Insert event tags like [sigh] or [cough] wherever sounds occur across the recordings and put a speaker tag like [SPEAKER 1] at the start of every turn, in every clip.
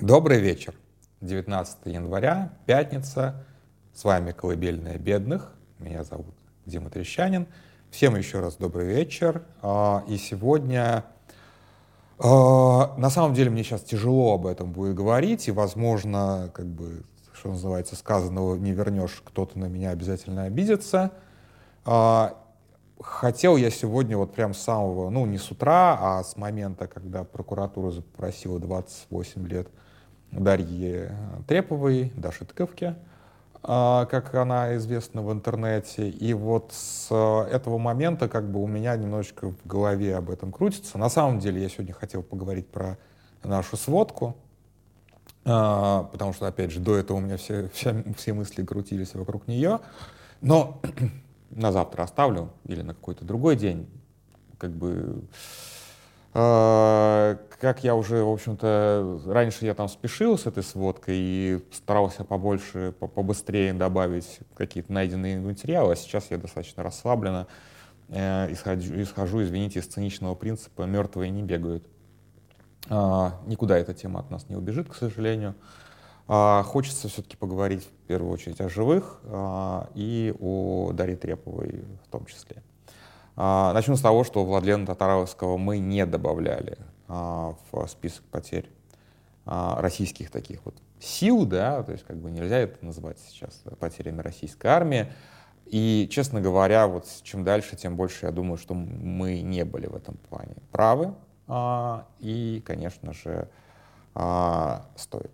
[SPEAKER 1] Добрый вечер. 19 января, пятница. С вами «Колыбельная бедных». Меня зовут Дима Трещанин. Всем еще раз добрый вечер. А, и сегодня... А, на самом деле мне сейчас тяжело об этом будет говорить, и, возможно, как бы, что называется, сказанного не вернешь, кто-то на меня обязательно обидится. А, хотел я сегодня вот прям с самого, ну не с утра, а с момента, когда прокуратура запросила 28 лет Дарьи Треповой, Даши Тыковки, а, как она известна в интернете. И вот с этого момента как бы у меня немножечко в голове об этом крутится. На самом деле я сегодня хотел поговорить про нашу сводку, а, потому что, опять же, до этого у меня все, [laughs] все, все мысли крутились вокруг нее. Но [clears throat] на завтра оставлю или на какой-то другой день. Как бы, э, как я уже, в общем-то, раньше я там спешил с этой сводкой и старался побольше, побыстрее добавить какие-то найденные материалы, а сейчас я достаточно расслабленно э, исхожу, исхожу, извините, из циничного принципа «мертвые не бегают». Э, никуда эта тема от нас не убежит, к сожалению. А, хочется все-таки поговорить в первую очередь о живых а, и о Дарье Треповой в том числе. А, начну с того, что Владлена Татаровского мы не добавляли в список потерь российских таких вот сил, да, то есть как бы нельзя это называть сейчас потерями российской армии. И, честно говоря, вот чем дальше, тем больше я думаю, что мы не были в этом плане правы. И, конечно же, стоит.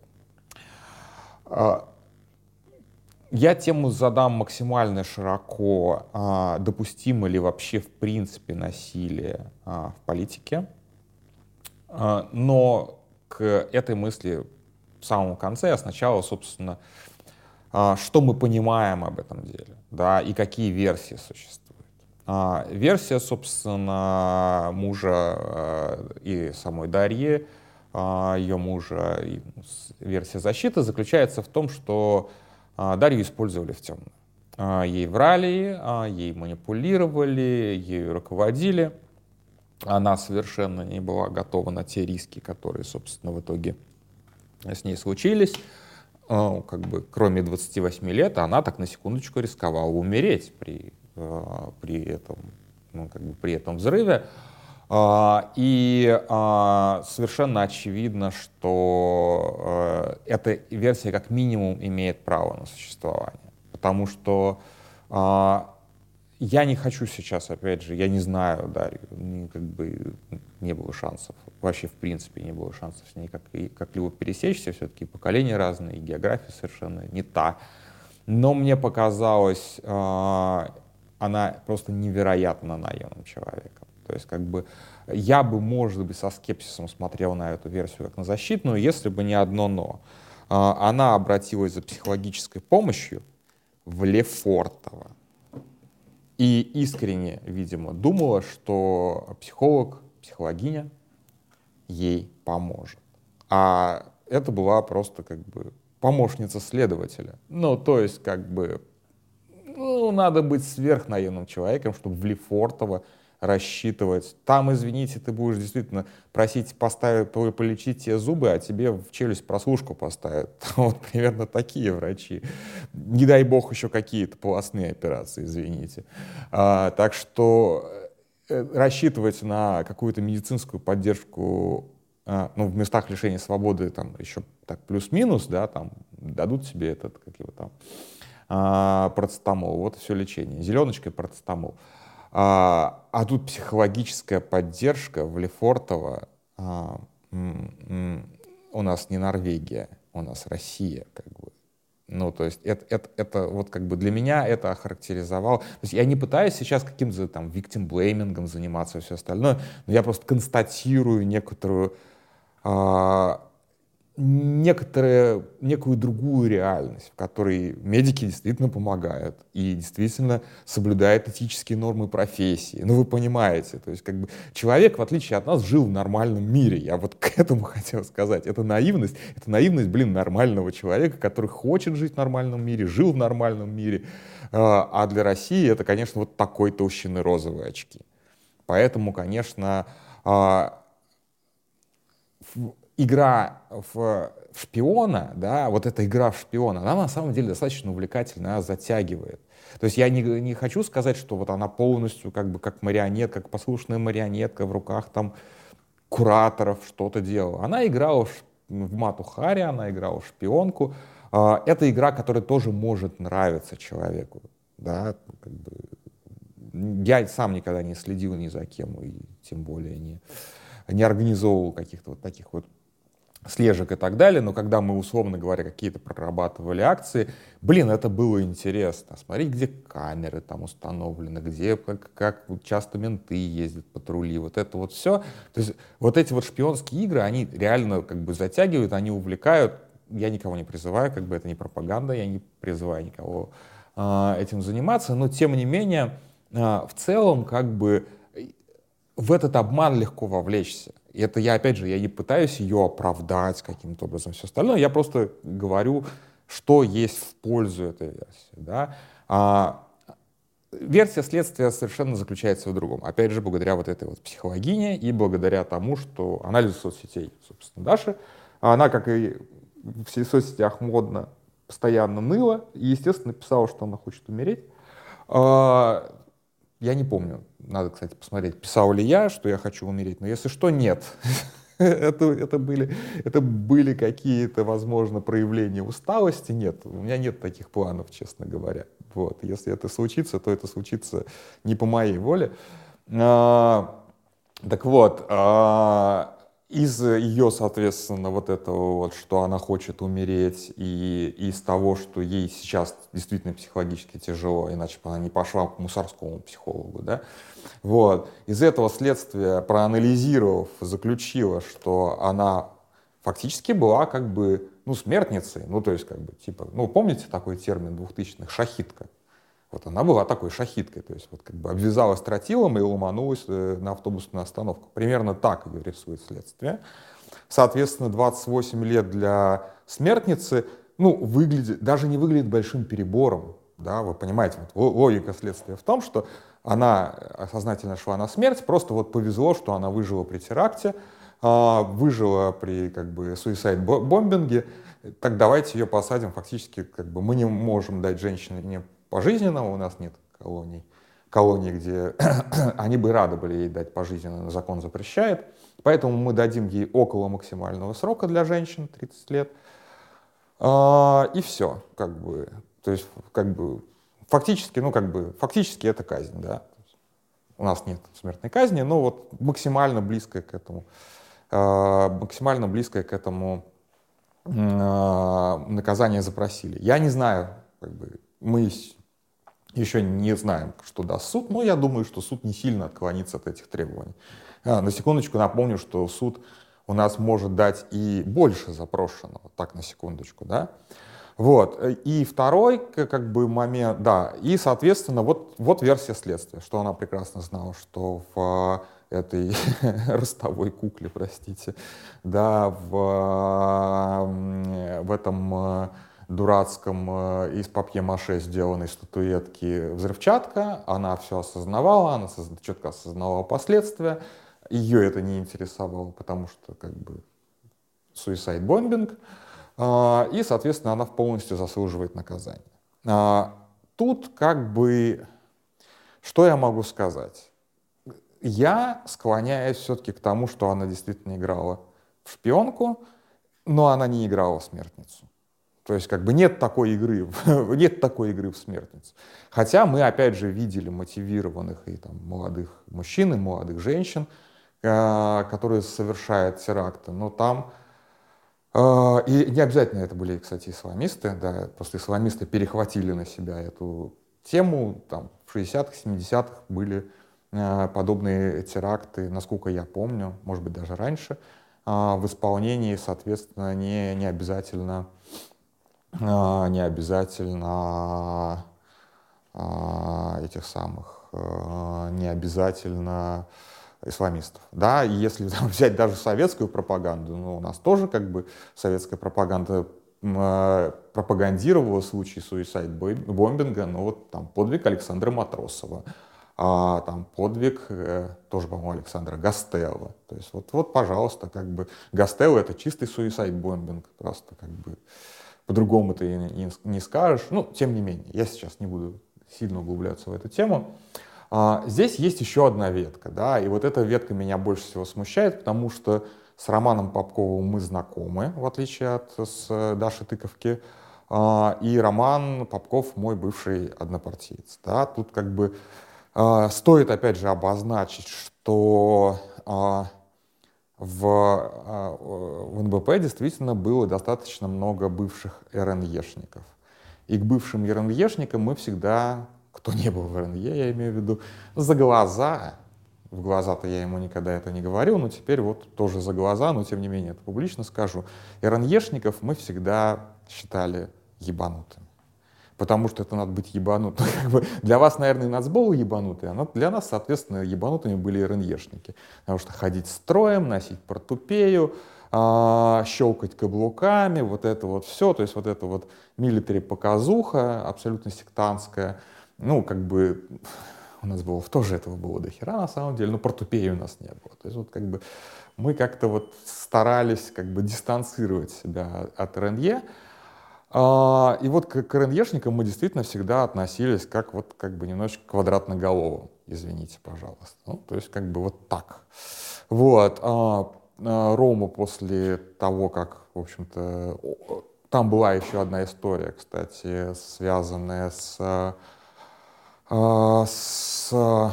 [SPEAKER 1] А, я тему задам максимально широко. А, допустимо ли вообще в принципе насилие а, в политике? Но к этой мысли в самом конце, а сначала, собственно, что мы понимаем об этом деле, да, и какие версии существуют. Версия, собственно, мужа и самой Дарьи, а, ее мужа, и версия защиты заключается в том, что а, Дарью использовали в темную. А, ей врали, ей манипулировали, ею руководили. Она совершенно не была готова на те риски, которые, собственно, в итоге с ней случились. Как бы, кроме 28 лет, она так на секундочку рисковала умереть при, при, этом, ну, как бы при этом взрыве. А, и а, совершенно очевидно, что э, эта версия как минимум имеет право на существование. Потому что а, я не хочу сейчас, опять же, я не знаю Дарью, как бы не было шансов, вообще в принципе не было шансов с ней как, как-либо пересечься, все-таки поколения разные, география совершенно не та. Но мне показалось, она просто невероятно наивным человеком. То есть как бы я бы, может быть, со скепсисом смотрел на эту версию как на защитную, если бы не одно «но». А, она обратилась за психологической помощью в Лефортово. И искренне, видимо, думала, что психолог, психологиня ей поможет. А это была просто как бы помощница следователя. Ну, то есть, как бы, ну, надо быть сверхнаивным человеком, чтобы в Лефортово рассчитывать. Там, извините, ты будешь действительно просить поставить, полечить тебе зубы, а тебе в челюсть прослушку поставят. [laughs] Вот примерно такие врачи. Не дай бог еще какие-то полостные операции, извините. А, так что э, рассчитывать на какую-то медицинскую поддержку а, ну, в местах лишения свободы там еще так плюс-минус, да, там дадут себе этот, как его там, а, процетамол, вот все лечение, зеленочкой процетамол. А, а тут психологическая поддержка в Лефортово. А, у нас не Норвегия, у нас Россия, как бы. Ну, то есть это, это, это вот как бы для меня это охарактеризовал. То есть я не пытаюсь сейчас каким-то там виктимблеймингом заниматься и все остальное, но я просто констатирую некоторую а, некоторые, некую другую реальность, в которой медики действительно помогают и действительно соблюдают этические нормы профессии. Ну, вы понимаете, то есть как бы человек, в отличие от нас, жил в нормальном мире. Я вот [laughs] к этому хотел сказать. Это наивность, это наивность, блин, нормального человека, который хочет жить в нормальном мире, жил в нормальном мире. А, а для России это, конечно, вот такой толщины розовые очки. Поэтому, конечно, а, игра в шпиона, да, вот эта игра в шпиона, она на самом деле достаточно увлекательная, она затягивает. То есть я не, не хочу сказать, что вот она полностью как бы как марионетка, как послушная марионетка в руках там кураторов что-то делала. Она играла в, в Мату Хари, она играла в шпионку. А, это игра, которая тоже может нравиться человеку. Да, как бы. Я сам никогда не следил ни за кем, и тем более не, не организовывал каких-то вот таких вот слежек и так далее, но когда мы, условно говоря, какие-то прорабатывали акции, блин, это было интересно. Смотреть, где камеры там установлены, где, как, как часто менты ездят, патрули, вот это вот все. То есть вот эти вот шпионские игры, они реально как бы затягивают, они увлекают. Я никого не призываю, как бы это не пропаганда, я не призываю никого э, этим заниматься, но тем не менее, э, в целом, как бы в этот обман легко вовлечься. И это я, опять же, я не пытаюсь ее оправдать каким-то образом, все остальное, я просто говорю, что есть в пользу этой версии. Да? А, версия следствия совершенно заключается в другом. Опять же, благодаря вот этой вот психологине и благодаря тому, что анализ соцсетей, собственно, Даши, она, как и в соцсетях модно, постоянно ныла и, естественно, писала, что она хочет умереть. А, я не помню, надо, кстати, посмотреть, писал ли я, что я хочу умереть, но если что, нет. [laughs] это, это, были, это были какие-то, возможно, проявления усталости. Нет, у меня нет таких планов, честно говоря. Вот. Если это случится, то это случится не по моей воле. А, так вот, а, из ее, соответственно, вот этого вот, что она хочет умереть, и из того, что ей сейчас действительно психологически тяжело, иначе бы она не пошла к мусорскому психологу, да, вот, из этого следствия, проанализировав, заключила, что она фактически была как бы, ну, смертницей, ну, то есть, как бы, типа, ну, помните такой термин двухтысячных, шахитка, вот она была такой шахиткой, то есть вот как бы обвязалась тротилом и ломанулась э, на автобусную остановку. Примерно так ее рисует следствие. Соответственно, 28 лет для смертницы, ну, выглядит, даже не выглядит большим перебором. Да, вы понимаете, вот логика следствия в том, что она сознательно шла на смерть, просто вот повезло, что она выжила при теракте, а, выжила при как бы суицид-бомбинге, так давайте ее посадим, фактически как бы мы не можем дать женщине пожизненного, у нас нет колоний, колоний, где [clears throat] они бы рады были ей дать пожизненно, но закон запрещает. Поэтому мы дадим ей около максимального срока для женщин, 30 лет. А, и все, как бы. То есть, как бы, фактически, ну, как бы, фактически это казнь, да. У нас нет смертной казни, но вот максимально близкое к этому, а, максимально близкое к этому а, наказание запросили. Я не знаю, как бы, мы еще не знаем, что даст суд, но я думаю, что суд не сильно отклонится от этих требований. А, на секундочку напомню, что суд у нас может дать и больше запрошенного, так на секундочку, да. Вот. И второй как бы момент, да, и, соответственно, вот, вот версия следствия, что она прекрасно знала, что в этой [laughs] ростовой кукле, простите, да, в, в этом дурацком э, из папье-маше сделанной статуэтки взрывчатка. Она все осознавала, она четко осознавала последствия. Ее это не интересовало, потому что как бы суицид-бомбинг. А, и, соответственно, она полностью заслуживает наказания. А, тут как бы, что я могу сказать? Я склоняюсь все-таки к тому, что она действительно играла в шпионку, но она не играла в смертницу. То есть как бы нет такой игры, [laughs] нет такой игры в смертнице. Хотя мы опять же видели мотивированных и там, молодых мужчин и молодых женщин, э, которые совершают теракты, но там э, и не обязательно это были, кстати, исламисты, да, просто исламисты перехватили на себя эту тему, там в 60-х, 70-х были э, подобные теракты, насколько я помню, может быть даже раньше, в исполнении, соответственно, не, не обязательно а, не обязательно а, этих самых, а, не обязательно исламистов. Да, и если там, [laughs] взять даже советскую пропаганду, ну, у нас тоже как бы советская пропаганда пропагандировала случай суицид-бомбинга, ну вот там подвиг Александра Матросова, а, там подвиг э, тоже, по-моему, Александра Гастелла. То есть вот, вот, пожалуйста, как бы Гастелло это чистый суицид бомбинг, просто как бы по-другому ты не, скажешь. Ну, тем не менее, я сейчас не буду сильно углубляться в эту тему. А, здесь есть еще одна ветка, да, и вот эта ветка меня больше всего смущает, потому что с Романом Попковым мы знакомы, в отличие от с Даши Тыковки. А, и Роман Попков мой бывший однопартиец. Да? Тут как бы а, стоит опять же обозначить, что в, в НБП действительно было достаточно много бывших РНЕшников. И к бывшим РНЕшникам мы всегда, кто не был в РНЕ, я имею в виду, за глаза в глаза-то я ему никогда это не говорил, но теперь вот тоже за глаза, но тем не менее это публично скажу. РНЕшников мы всегда считали ебанутыми. Потому что это надо быть ебанутым. [laughs] Как бы для вас, наверное, нацбол ебанутый, а для нас, соответственно, ебанутыми были РНЕшники. Потому что ходить строем, носить портупею, а, щелкать каблуками, вот это вот все, то есть вот это вот милитари показуха абсолютно сектантская, ну, как бы у нас было тоже этого было до хера на самом деле, но портупеи у нас не было. То есть вот как бы мы как-то вот старались как бы дистанцировать себя от РНЕ, а, и вот к РНЕшникам мы действительно всегда относились как вот как бы немножечко квадратноголовым, извините, пожалуйста. Ну, то есть как бы вот так. Вот. А, а Рома после того, как, в общем-то, там была еще одна история, кстати, связанная с а, с а,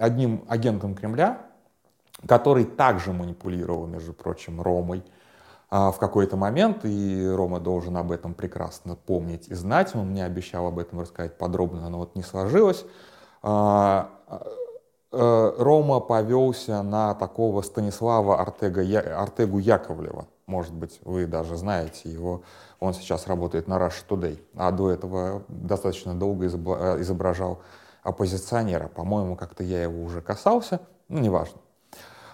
[SPEAKER 1] одним агентом Кремля, который также манипулировал, между прочим, Ромой в какой-то момент, и Рома должен об этом прекрасно помнить и знать. Он мне обещал об этом рассказать подробно, но вот не сложилось. Рома повелся на такого Станислава Артега, Артегу Яковлева. Может быть, вы даже знаете его он сейчас работает на Russia Today, а до этого достаточно долго э, изображал оппозиционера. По-моему, как-то я его уже касался, ну, неважно.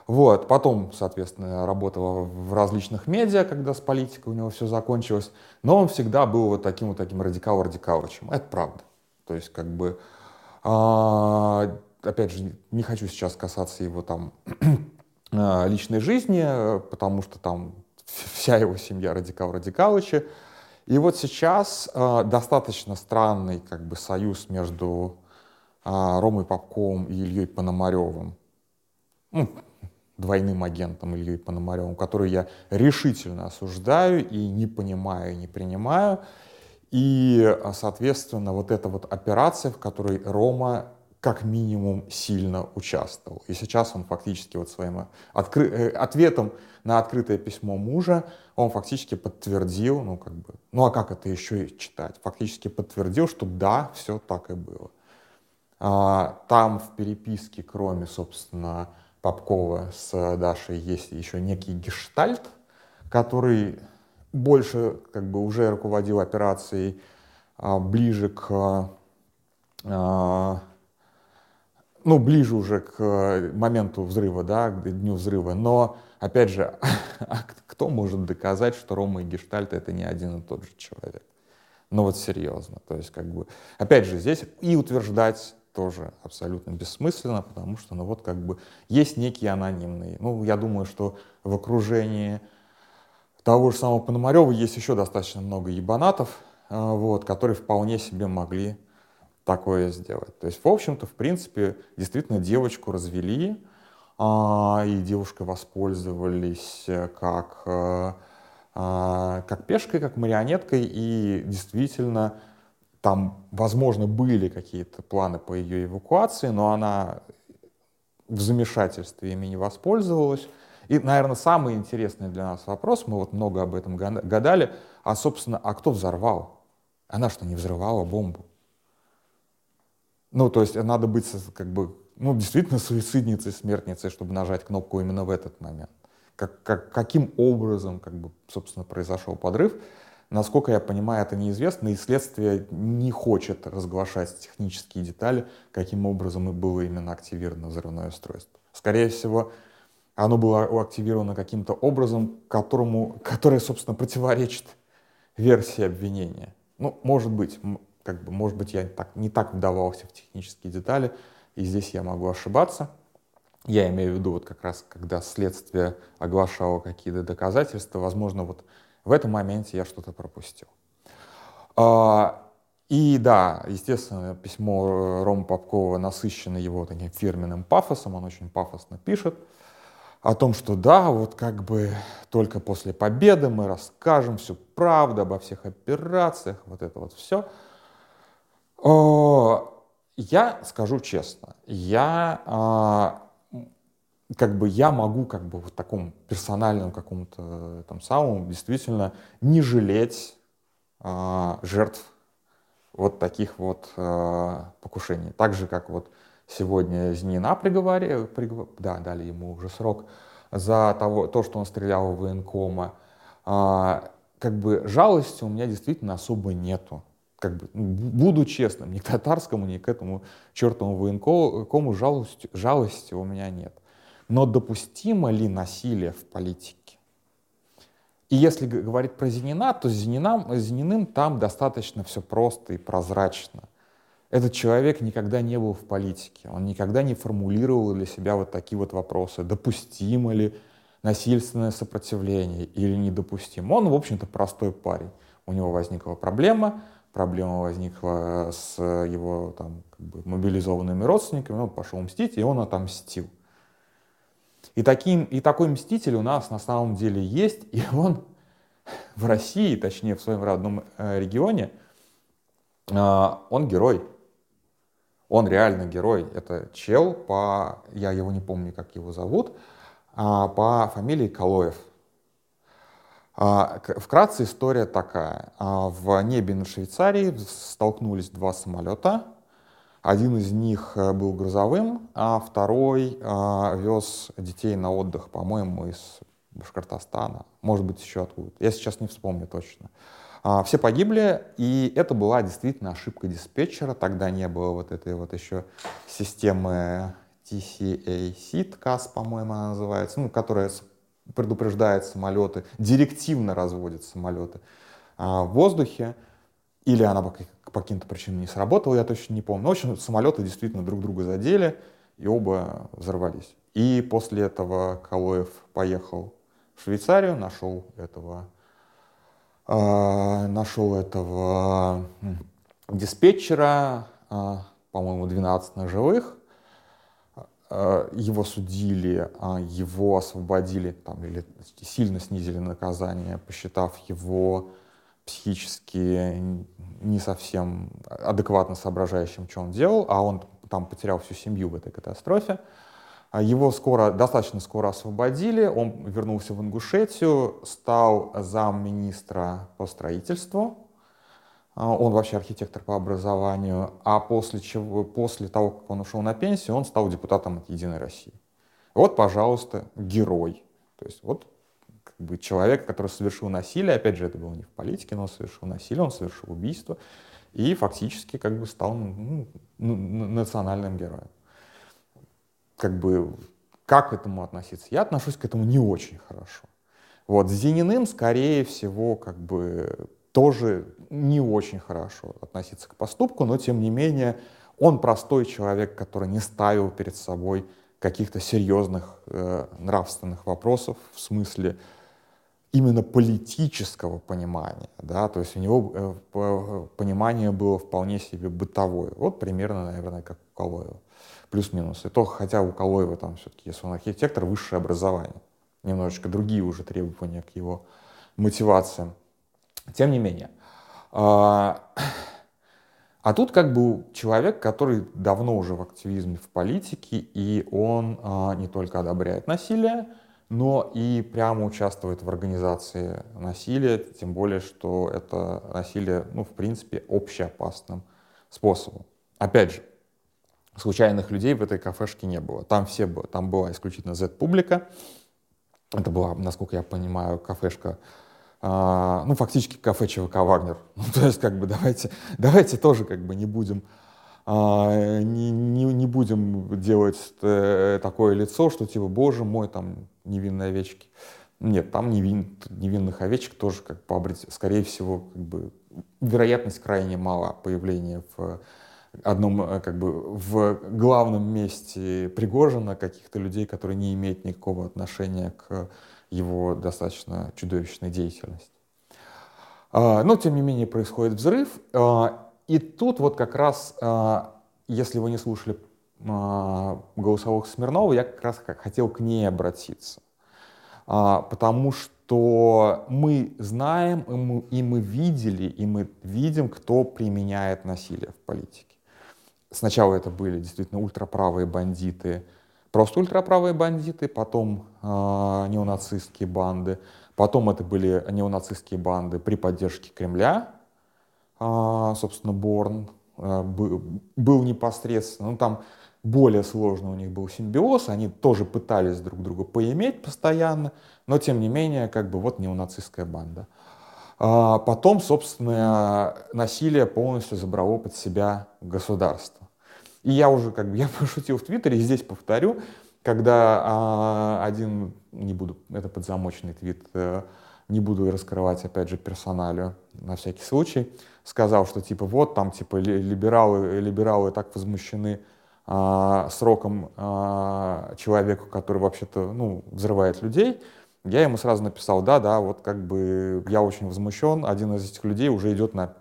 [SPEAKER 1] Вот, потом, соответственно, работал в различных медиа, когда с политикой у него все закончилось, но он всегда был вот таким вот таким радикал-радикалычем. Это правда. То есть, как бы, а, опять же, не хочу сейчас касаться его там [clears throat] а, личной жизни, потому что там вся его семья радикал Радикалыча. И вот сейчас э, достаточно странный как бы союз между э, Ромой Попковым и Ильей Пономаревым, ну, двойным агентом Ильей Пономаревым, который я решительно осуждаю и не понимаю, и не принимаю. И, соответственно, вот эта вот операция, в которой Рома как минимум сильно участвовал. И сейчас он фактически вот своим откры... Э, ответом на открытое письмо мужа он фактически подтвердил, ну как бы, ну а как это еще и читать? Фактически подтвердил, что да, все так и было. А, там в переписке, кроме, собственно, Попкова с Дашей, есть еще некий гештальт, который больше как бы уже руководил операцией а, ближе к а, ну, ближе уже к моменту взрыва, да, к дню взрыва. Но, опять же, [laughs] а кто может доказать, что Рома и Гештальт — это не один и тот же человек? Ну вот серьезно. То есть, как бы, опять же, здесь и утверждать тоже абсолютно бессмысленно, потому что, ну вот, как бы, есть некие анонимные. Ну, я думаю, что в окружении того же самого Пономарева есть еще достаточно много ебанатов, э, вот, которые вполне себе могли такое сделать. То есть, в общем-то, в принципе, действительно девочку развели, а, и девушкой воспользовались э, как, э, а, как пешкой, как марионеткой, и действительно там, возможно, были какие-то планы по ее эвакуации, но она в замешательстве ими не воспользовалась. И, наверное, самый интересный для нас вопрос, мы вот много об этом гадали, а, собственно, а кто взорвал? Она что, не взрывала бомбу? Ну, то есть надо быть как бы, ну, действительно суицидницей, смертницей, чтобы нажать кнопку именно в этот момент. Как, как, каким образом, как бы, собственно, произошел подрыв, насколько я понимаю, это неизвестно, и следствие не хочет разглашать технические детали, каким образом и было именно активировано взрывное устройство. Скорее всего, оно было активировано каким-то образом, которому, которое, собственно, противоречит версии обвинения. Ну, может быть, как бы, может быть, я так, не так вдавался в технические детали, и здесь я могу ошибаться. Я имею в виду вот как раз, когда следствие оглашало какие-то доказательства, возможно, вот в этом моменте я что-то пропустил. А, и да, естественно, письмо Рома Попкова насыщено его таким фирменным пафосом, он очень пафосно пишет о том, что да, вот как бы только после победы мы расскажем всю правду обо всех операциях, вот это вот все. Я скажу честно, я а, как бы я могу как бы в таком персональном каком-то там самом действительно не жалеть а, жертв вот таких вот э, покушений. Так же, как вот сегодня Знина приговорили, приговор, да, дали ему уже срок за того, то, что он стрелял в военкома. Э, как бы жалости у меня действительно особо нету. Как бы, ну, буду честным, ни к татарскому, ни к этому чертовому военкому жалости, жалости у меня нет. Но допустимо ли насилие в политике? И если говорить про Зенина, то с Зениным, Зениным там достаточно все просто и прозрачно. Этот человек никогда не был в политике, он никогда не формулировал для себя вот такие вот вопросы, допустимо ли насильственное сопротивление или недопустимо. Он, в общем-то, простой парень. У него возникла проблема, проблема возникла с его там, как бы, мобилизованными родственниками, он пошел мстить, и он отомстил. И, таким, и такой мститель у нас на самом деле есть, и [laughs] он в России, точнее в своем родном э, регионе, а, он герой. Он реально герой. Это чел по, я его не помню, как его зовут, а, по фамилии Калоев. А, вкратце история такая. В небе над Швейцарией столкнулись два самолета, один из них э, был грузовым, а второй а, вез детей на отдых, по-моему, из Башкортостана, может быть, еще откуда. Я сейчас не вспомню точно. А, все погибли, и это была действительно ошибка диспетчера. Тогда не было вот этой вот еще системы TCAC, CAS, по-моему, она называется, ну, которая предупреждает самолеты, директивно разводит самолеты а, в воздухе или она по, по каким-то причинам не сработала, я точно не помню. Но, в общем, самолеты действительно друг друга задели, и оба взорвались. И после этого Калоев поехал в Швейцарию, нашел этого, э, нашел этого диспетчера, э, по-моему, 12 ножевых, э, его судили, э, его освободили там, или сильно снизили наказание, посчитав его психически не совсем адекватно соображающим, что он делал, а он там потерял всю семью в этой катастрофе. А его скоро, достаточно скоро освободили, он вернулся в Ингушетию, стал замминистра по строительству, а, он вообще архитектор по образованию, а после, чего, после того, как он ушел на пенсию, он стал депутатом от «Единой России». Вот, пожалуйста, герой. То есть вот как бы человек, который совершил насилие, опять же, это было не в политике, но он совершил насилие, он совершил убийство и фактически как бы стал ну, национальным героем. Как бы, как к этому относиться? Я отношусь к этому не очень хорошо. Вот, с Зениным, скорее всего, как бы тоже не очень хорошо относиться к поступку, но тем не менее он простой человек, который не ставил перед собой каких-то серьезных э, нравственных вопросов в смысле именно политического понимания, да, то есть у него э, понимание было вполне себе бытовое, вот примерно, наверное, как у Калоева, плюс-минус, и то, хотя у Калоева там все-таки, если он архитектор, высшее образование, немножечко другие уже требования к его мотивациям, тем не менее. А, а тут как бы человек, который давно уже в активизме в политике, и он а, не только одобряет насилие, но и прямо участвует в организации насилия, тем более, что это насилие, ну, в принципе, общеопасным способом. Опять же, случайных людей в этой кафешке не было. Там все было, там была исключительно Z-публика. Это была, насколько я понимаю, кафешка, э, ну, фактически кафе ЧВК «Вагнер». [laughs] Ну, то есть, как бы, давайте, давайте тоже, как бы, не будем а, не, не, будем делать э, такое лицо, что типа, боже мой, там невинные овечки. Нет, там невин, невинных овечек тоже, как по скорее всего, как бы вероятность крайне мала появления в одном, э, как бы, в главном месте Пригожина каких-то людей, которые не имеют никакого отношения к его достаточно чудовищной деятельности. А, но, тем не менее, происходит взрыв. А, и тут вот как раз, а, если вы не слушали голосовых Смирнова, я как раз хотел к ней обратиться. Потому что мы знаем, и мы, и мы видели, и мы видим, кто применяет насилие в политике. Сначала это были действительно ультраправые бандиты, просто ультраправые бандиты, потом неонацистские банды, потом это были неонацистские банды при поддержке Кремля, э, собственно, Борн э, был, непосредственно, ну там более сложный у них был симбиоз, они тоже пытались друг друга поиметь постоянно, но тем не менее, как бы вот неонацистская банда. А потом, собственно, насилие полностью забрало под себя государство. И я уже как бы [laughs] я пошутил в Твиттере, и здесь повторю, когда а, один, не буду, это подзамоченный твит, а, не буду раскрывать, опять же, персоналию на всякий случай, сказал, что типа вот там типа либералы, либералы так возмущены а, сроком а, человеку, который вообще-то ну, взрывает людей, я ему сразу написал, да, да, вот как бы я очень возмущен, один из этих людей уже идет на,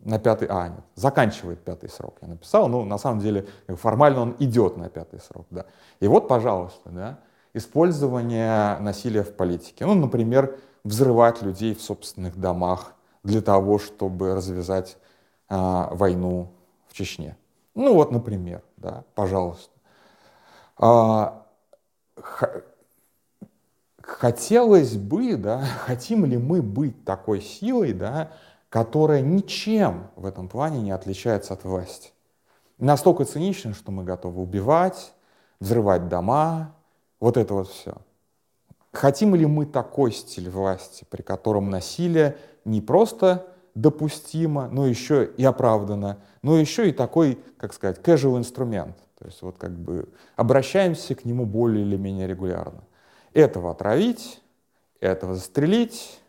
[SPEAKER 1] на пятый, а, нет, заканчивает пятый срок, я написал, ну, на самом деле, формально он идет на пятый срок, да. И вот, пожалуйста, да, использование насилия в политике. Ну, например, взрывать людей в собственных домах для того, чтобы развязать а, войну в Чечне. Ну вот, например, да, пожалуйста. А, хотелось бы, да, [laughs] хотим ли мы быть такой силой, да, которая ничем в этом плане не отличается от власти. Настолько цинично, что мы готовы убивать, взрывать дома, вот это вот все. Хотим ли мы такой стиль власти, при котором насилие не просто допустимо, но еще и оправдано, но еще и такой, как сказать, casual инструмент. То есть вот как бы обращаемся к нему более или менее регулярно. Этого отравить, этого застрелить,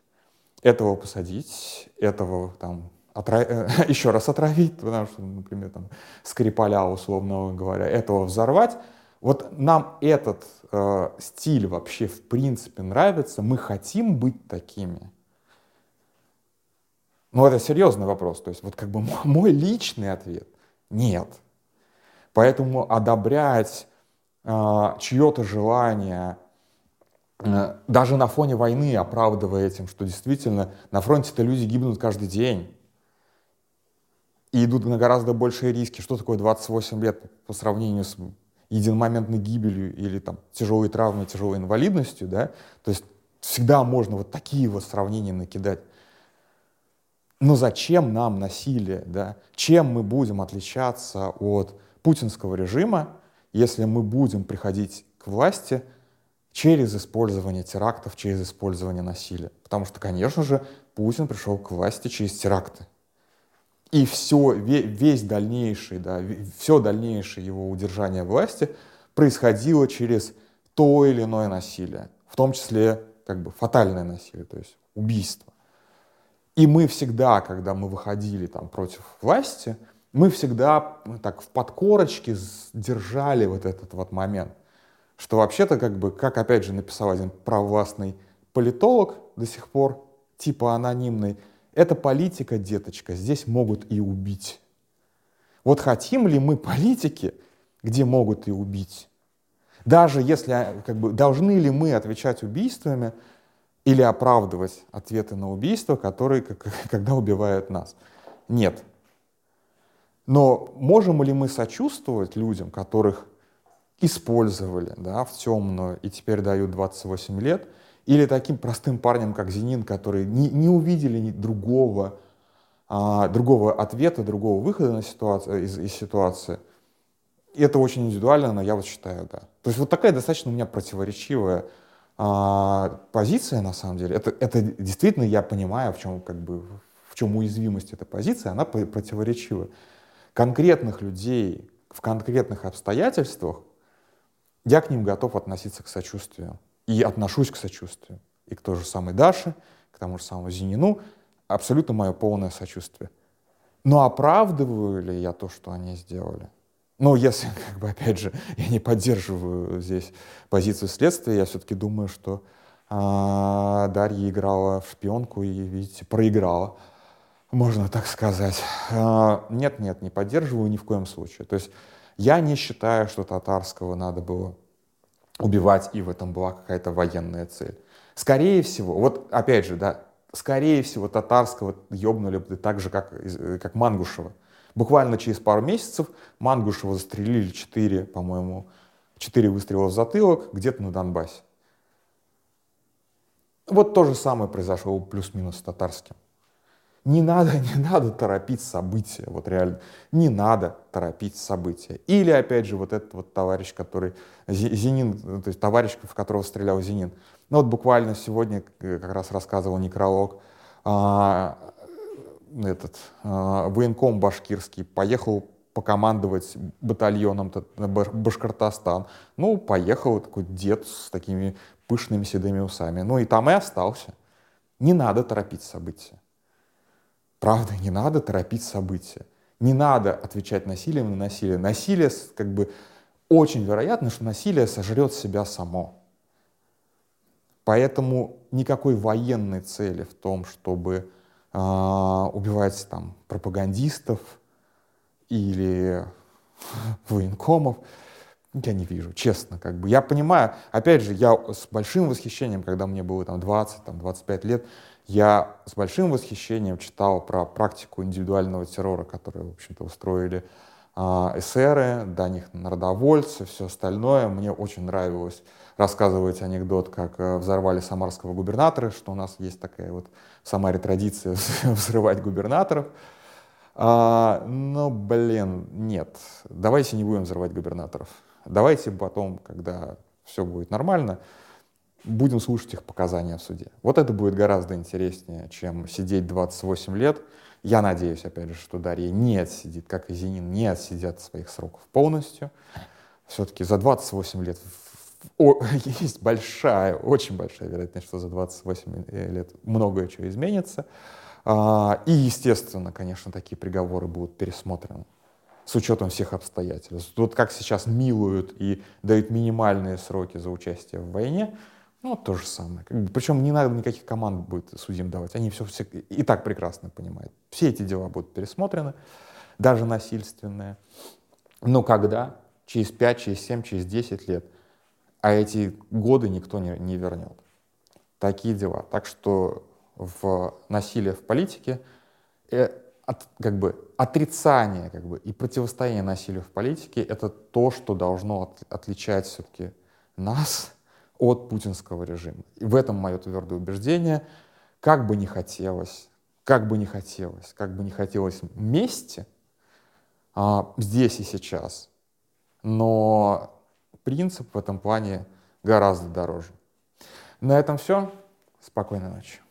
[SPEAKER 1] этого посадить, этого там отра... [laughs] еще раз отравить, [laughs] потому что, например, там Скрипаля, условно говоря, этого взорвать. Вот нам этот э, стиль вообще в принципе нравится, мы хотим быть такими. Ну, это серьезный вопрос. То есть вот как бы [laughs] мой личный ответ – нет. Поэтому одобрять э, чье-то желание Э, даже на фоне войны оправдывая этим, что действительно на фронте-то люди гибнут каждый день и идут на гораздо большие риски. Что такое 28 лет по сравнению с единомоментной гибелью или там тяжелой травмой, тяжелой инвалидностью, да? То есть всегда можно вот такие вот сравнения накидать. Но зачем нам насилие, да? Чем мы будем отличаться от путинского режима, если мы будем приходить к власти – через использование терактов, через использование насилия. Потому что, конечно же, Путин пришел к власти через теракты. И все, весь дальнейший, да, все дальнейшее его удержание власти происходило через то или иное насилие, в том числе как бы фатальное насилие, то есть убийство. И мы всегда, когда мы выходили там против власти, мы всегда ну, так в подкорочке держали вот этот вот момент что вообще-то, как бы, как опять же написал один провластный политолог до сих пор, типа анонимный, это политика, деточка, здесь могут и убить. Вот хотим ли мы политики, где могут и убить? Даже если, как бы, должны ли мы отвечать убийствами или оправдывать ответы на убийства, которые, как, [laughs] когда убивают нас? Нет. Но можем ли мы сочувствовать людям, которых использовали да, в темную и теперь дают 28 лет, или таким простым парнем, как Зенин, которые не, не увидели ни другого, а, другого ответа, другого выхода на ситуацию, из, из ситуации. И это очень индивидуально, но я вот считаю, да. То есть вот такая достаточно у меня противоречивая а, позиция, на самом деле. Это, это действительно я понимаю, в чем, как бы, в чем уязвимость этой позиции, она противоречива. Конкретных людей в конкретных обстоятельствах я к ним готов относиться к сочувствию. И отношусь к сочувствию. И к той же самой Даше, к тому же самому Зинину. абсолютно мое полное сочувствие. Но оправдываю ли я то, что они сделали? Ну, если, [laughs] как бы, опять же, я не поддерживаю здесь позицию следствия, я все-таки думаю, что а, Дарья играла в шпионку и, видите, проиграла, можно так сказать. А, нет, нет, не поддерживаю ни в коем случае. То есть я не считаю, что татарского надо было убивать, и в этом была какая-то военная цель. Скорее всего, вот опять же, да, скорее всего, татарского ёбнули бы так же, как, как Мангушева. Буквально через пару месяцев Мангушева застрелили 4, по-моему, 4 выстрела в затылок где-то на Донбассе. Вот то же самое произошло плюс-минус с татарским. Не надо, [laughs] не надо торопить события, вот реально, не надо торопить события. Или, опять же, вот этот вот товарищ, который, Зенин, то есть товарищ, в которого стрелял Зенин. Ну вот буквально сегодня как раз рассказывал некролог, а, этот а, военком башкирский поехал покомандовать батальоном на Башкортостан. Ну, поехал такой дед с такими пышными седыми усами. Ну и там и остался. Не надо торопить события. Правда, не надо торопить события. Не надо отвечать насилием на насилие. Насилие, как бы, очень вероятно, что насилие сожрет себя само. Поэтому никакой военной цели в том, чтобы э, убивать там пропагандистов или военкомов, я не вижу, честно, как бы. Я понимаю, опять же, я с большим восхищением, когда мне было там 20, там 25 лет, я с большим восхищением читал про практику индивидуального террора, которую, в общем-то, устроили э, эсеры, до них народовольцы, все остальное. Мне очень нравилось рассказывать анекдот, как э, взорвали самарского губернатора, что у нас есть такая вот в Самаре традиция [laughs] взрывать губернаторов. А, но, блин, нет, давайте не будем взрывать губернаторов. Давайте потом, когда все будет нормально, будем слушать их показания в суде. Вот это будет гораздо интереснее, чем сидеть 28 лет. Я надеюсь, опять же, что Дарья не отсидит, как и Зенин, не отсидят своих сроков полностью. Все-таки за 28 лет о, [laughs] есть большая, очень большая вероятность, что за 28 лет многое чего изменится. А, и, естественно, конечно, такие приговоры будут пересмотрены с учетом всех обстоятельств. Вот как сейчас милуют и дают минимальные сроки за участие в войне, ну, то же самое. Причем не надо никаких команд будет судьям давать. Они все, все и так прекрасно понимают. Все эти дела будут пересмотрены, даже насильственные. Но когда? Через 5, через 7, через 10 лет. А эти годы никто не, не вернет. Такие дела. Так что в насилие в политике э, от, как бы, отрицание как бы, и противостояние насилию в политике — это то, что должно от, отличать все-таки нас от путинского режима. И в этом мое твердое убеждение. Как бы не хотелось, как бы не хотелось, как бы не хотелось мести а, здесь и сейчас, но принцип в этом плане гораздо дороже. На этом все. Спокойной ночи.